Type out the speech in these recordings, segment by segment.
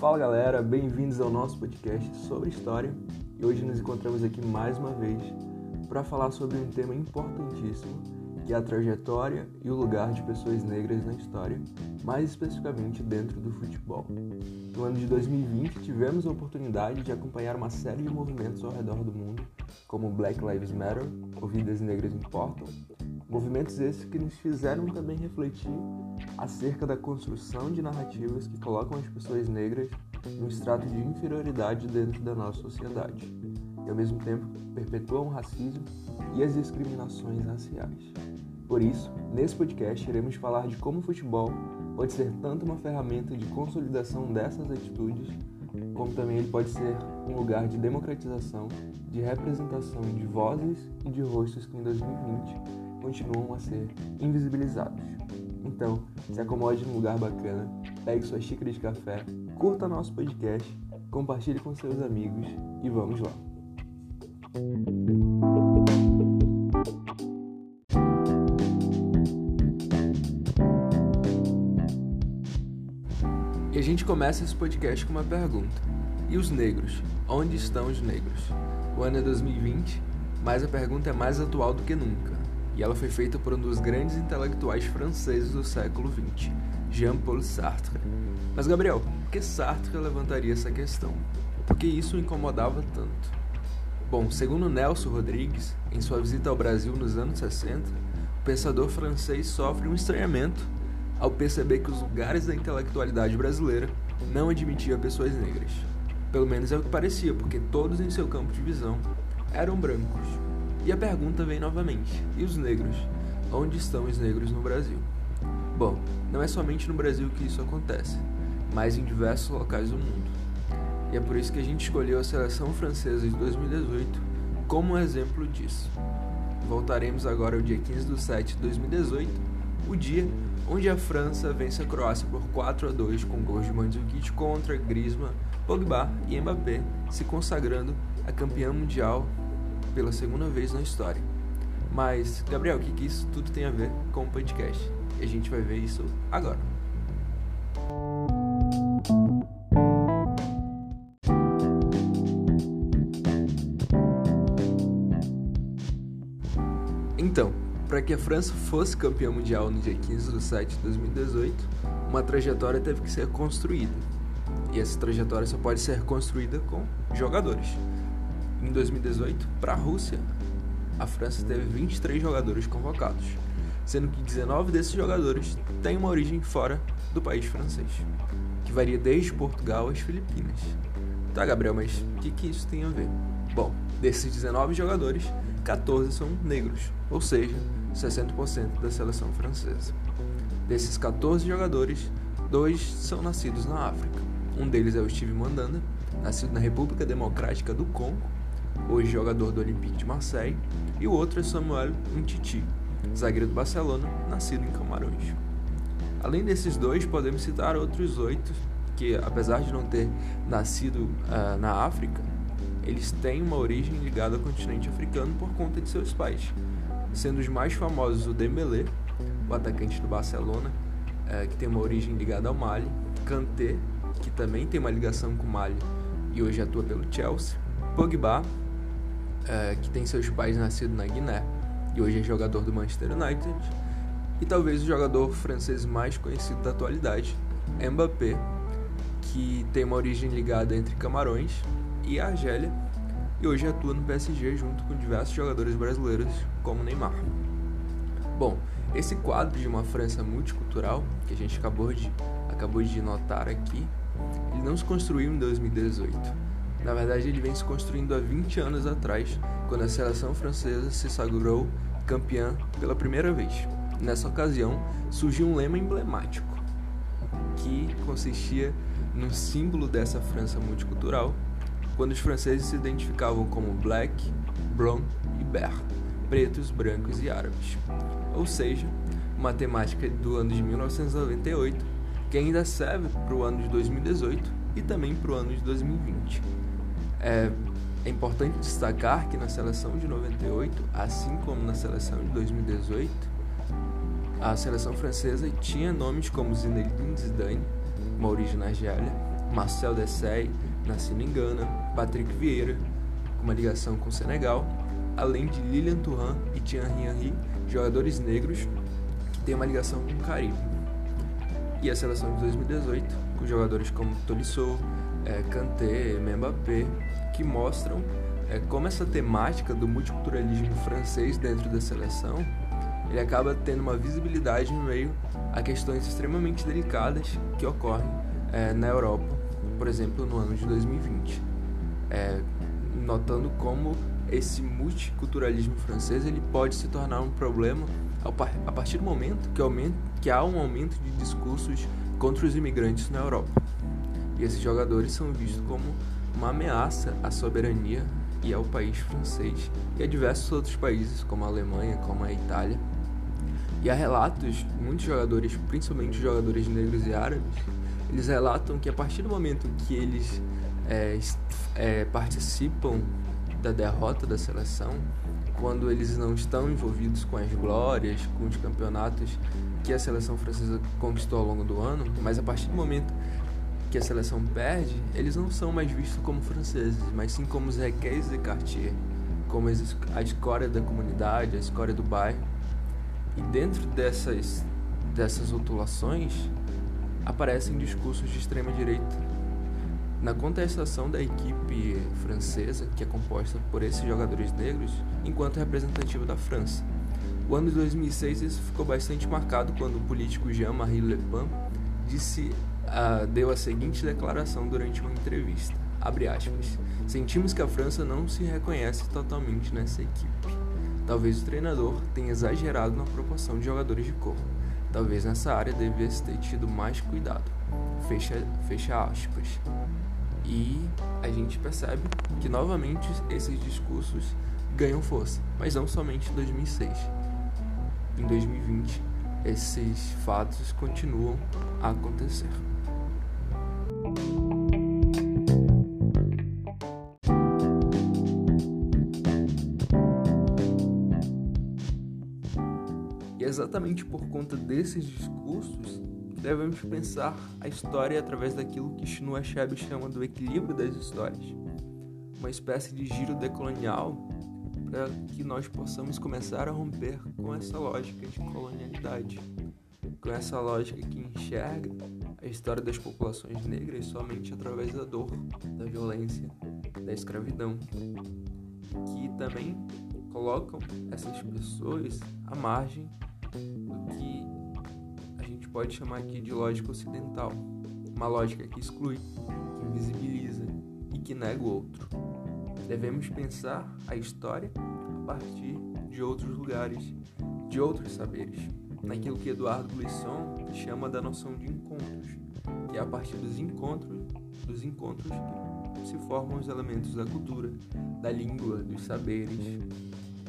Fala galera, bem-vindos ao nosso podcast sobre história e hoje nos encontramos aqui mais uma vez para falar sobre um tema importantíssimo que é a trajetória e o lugar de pessoas negras na história, mais especificamente dentro do futebol. No ano de 2020 tivemos a oportunidade de acompanhar uma série de movimentos ao redor do mundo, como Black Lives Matter, ou Vidas Negras Importam, Movimentos esses que nos fizeram também refletir acerca da construção de narrativas que colocam as pessoas negras no extrato de inferioridade dentro da nossa sociedade e, ao mesmo tempo, perpetuam o racismo e as discriminações raciais. Por isso, nesse podcast iremos falar de como o futebol pode ser tanto uma ferramenta de consolidação dessas atitudes, como também ele pode ser um lugar de democratização, de representação de vozes e de rostos que em 2020 continuam a ser invisibilizados. Então, se acomode num lugar bacana, pegue sua xícara de café, curta nosso podcast, compartilhe com seus amigos e vamos lá. E a gente começa esse podcast com uma pergunta. E os negros? Onde estão os negros? O ano é 2020, mas a pergunta é mais atual do que nunca e ela foi feita por um dos grandes intelectuais franceses do século XX, Jean-Paul Sartre. Mas, Gabriel, por que Sartre levantaria essa questão? Por que isso o incomodava tanto? Bom, segundo Nelson Rodrigues, em sua visita ao Brasil nos anos 60, o pensador francês sofre um estranhamento ao perceber que os lugares da intelectualidade brasileira não admitiam pessoas negras. Pelo menos é o que parecia, porque todos em seu campo de visão eram brancos. E a pergunta vem novamente: e os negros? Onde estão os negros no Brasil? Bom, não é somente no Brasil que isso acontece, mas em diversos locais do mundo. E é por isso que a gente escolheu a seleção francesa de 2018 como um exemplo disso. Voltaremos agora ao dia 15 de 7 de 2018, o dia onde a França vence a Croácia por 4 a 2 com gols de Mandzukic contra Griezmann, Pogba e Mbappé, se consagrando a campeã mundial pela segunda vez na história. Mas, Gabriel, o que, que isso tudo tem a ver com o podcast? E a gente vai ver isso agora. Então, para que a França fosse campeã mundial no dia 15 de 7 de 2018, uma trajetória teve que ser construída. E essa trajetória só pode ser construída com jogadores. Em 2018, para a Rússia, a França teve 23 jogadores convocados, sendo que 19 desses jogadores têm uma origem fora do país francês, que varia desde Portugal às Filipinas. Tá, Gabriel, mas o que, que isso tem a ver? Bom, desses 19 jogadores, 14 são negros, ou seja, 60% da seleção francesa. Desses 14 jogadores, dois são nascidos na África. Um deles é o Steve Mandanda, nascido na República Democrática do Congo, hoje jogador do Olympique de Marseille, e o outro é Samuel Umtiti, zagueiro do Barcelona, nascido em Camarões. Além desses dois, podemos citar outros oito que, apesar de não ter nascido uh, na África, eles têm uma origem ligada ao continente africano por conta de seus pais, sendo os mais famosos o Dembélé, o atacante do Barcelona, uh, que tem uma origem ligada ao Mali, Kanté, que também tem uma ligação com o Mali e hoje atua pelo Chelsea, Pogba, é, que tem seus pais nascidos na Guiné e hoje é jogador do Manchester United, e talvez o jogador francês mais conhecido da atualidade, Mbappé, que tem uma origem ligada entre Camarões e Argélia e hoje atua no PSG junto com diversos jogadores brasileiros como Neymar. Bom, esse quadro de uma França multicultural que a gente acabou de, acabou de notar aqui, ele não se construiu em 2018 na verdade, ele vem se construindo há 20 anos atrás, quando a seleção francesa se sagrou campeã pela primeira vez. Nessa ocasião, surgiu um lema emblemático, que consistia no símbolo dessa França multicultural, quando os franceses se identificavam como black, brown e bear, pretos, brancos e árabes. Ou seja, uma temática do ano de 1998 que ainda serve para o ano de 2018 e também para o ano de 2020. É, é importante destacar que na seleção de 98, assim como na seleção de 2018, a seleção francesa tinha nomes como Zinedine Zidane, origem Argélia, Marcel Desailly, nascido em Gana, Patrick Vieira, com uma ligação com o Senegal, além de Lilian Thuram e Thierry Henry, jogadores negros que têm uma ligação com o Caribe. E a seleção de 2018, com jogadores como Tolisso, é, Kanté, Mbappé, que mostram é, como essa temática do multiculturalismo francês dentro da seleção ele acaba tendo uma visibilidade no meio a questões extremamente delicadas que ocorrem é, na Europa, por exemplo, no ano de 2020. É, notando como esse multiculturalismo francês ele pode se tornar um problema a partir do momento que, aumenta, que há um aumento de discursos contra os imigrantes na Europa. E esses jogadores são vistos como uma ameaça à soberania e ao país francês e a diversos outros países, como a Alemanha, como a Itália. E há relatos, muitos jogadores, principalmente jogadores negros e árabes, eles relatam que a partir do momento que eles é, é, participam da derrota da seleção, quando eles não estão envolvidos com as glórias, com os campeonatos que a seleção francesa conquistou ao longo do ano, mas a partir do momento que a seleção perde, eles não são mais vistos como franceses, mas sim como os requês de Cartier, como a escória da comunidade, a escória do bairro. E dentro dessas, dessas rotulações aparecem discursos de extrema direita. Na contestação da equipe francesa, que é composta por esses jogadores negros, enquanto representativo da França. O ano de 2006 isso ficou bastante marcado quando o político Jean-Marie Le Pen disse uh, deu a seguinte declaração durante uma entrevista. Aspas. Sentimos que a França não se reconhece totalmente nessa equipe. Talvez o treinador tenha exagerado na proporção de jogadores de cor. Talvez nessa área devesse ter tido mais cuidado. Fecha, fecha aspas. E a gente percebe que novamente esses discursos ganham força, mas não somente em 2006. Em 2020, esses fatos continuam a acontecer. E é exatamente por conta desses discursos devemos pensar a história através daquilo que Chinua Achebe chama do equilíbrio das histórias, uma espécie de giro decolonial para que nós possamos começar a romper com essa lógica de colonialidade, com essa lógica que enxerga a história das populações negras somente através da dor, da violência, da escravidão, que também colocam essas pessoas à margem do que pode chamar aqui de lógica ocidental, uma lógica que exclui, que invisibiliza e que nega o outro. Devemos pensar a história a partir de outros lugares, de outros saberes naquilo que Eduardo Glisson chama da noção de encontros, que é a partir dos encontros, dos encontros que se formam os elementos da cultura, da língua, dos saberes.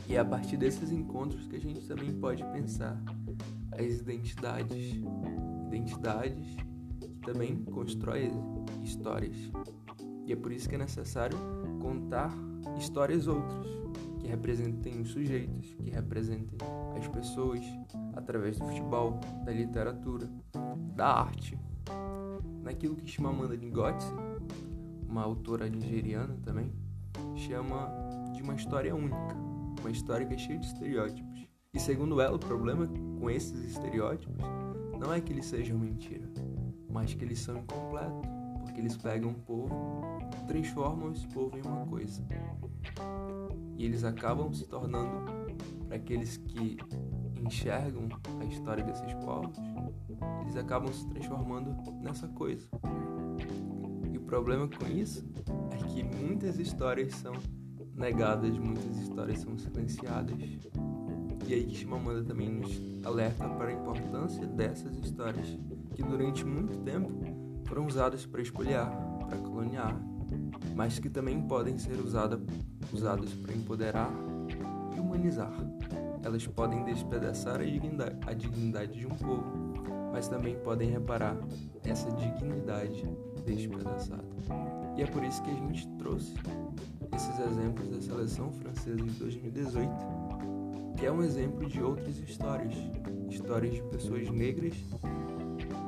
E é a partir desses encontros que a gente também pode pensar as identidades, identidades que também constroem histórias. E é por isso que é necessário contar histórias outras, que representem os sujeitos, que representem as pessoas através do futebol, da literatura, da arte. Naquilo que Chimamanda Ngozi, uma autora nigeriana também, chama de uma história única, uma história que é cheia de estereótipos. E segundo ela, o problema com esses estereótipos não é que eles sejam mentira, mas que eles são incompletos, porque eles pegam um povo, transformam esse povo em uma coisa. E eles acabam se tornando para aqueles que enxergam a história desses povos, eles acabam se transformando nessa coisa. E o problema com isso é que muitas histórias são negadas, muitas histórias são silenciadas. E aí Shimamanda também nos alerta para a importância dessas histórias que durante muito tempo foram usadas para espoliar, para coloniar, mas que também podem ser usada, usadas para empoderar e humanizar. Elas podem despedaçar a dignidade, a dignidade de um povo, mas também podem reparar essa dignidade despedaçada. E é por isso que a gente trouxe esses exemplos da seleção francesa de 2018, que é um exemplo de outras histórias, histórias de pessoas negras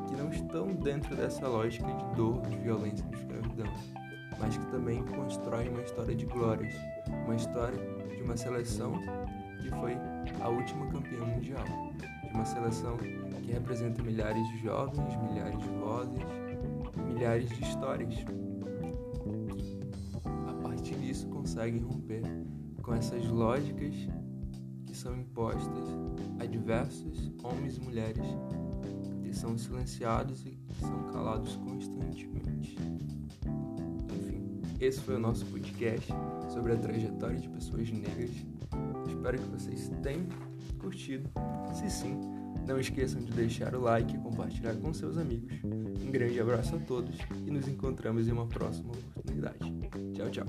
que não estão dentro dessa lógica de dor, de violência, de escravidão, mas que também constroem uma história de glórias, uma história de uma seleção que foi a última campeã mundial, de uma seleção que representa milhares de jovens, milhares de vozes, milhares de histórias a partir disso, conseguem romper com essas lógicas são impostas a diversos homens e mulheres que são silenciados e são calados constantemente. Enfim, esse foi o nosso podcast sobre a trajetória de pessoas negras. Espero que vocês tenham curtido. Se sim, não esqueçam de deixar o like e compartilhar com seus amigos. Um grande abraço a todos e nos encontramos em uma próxima oportunidade. Tchau, tchau.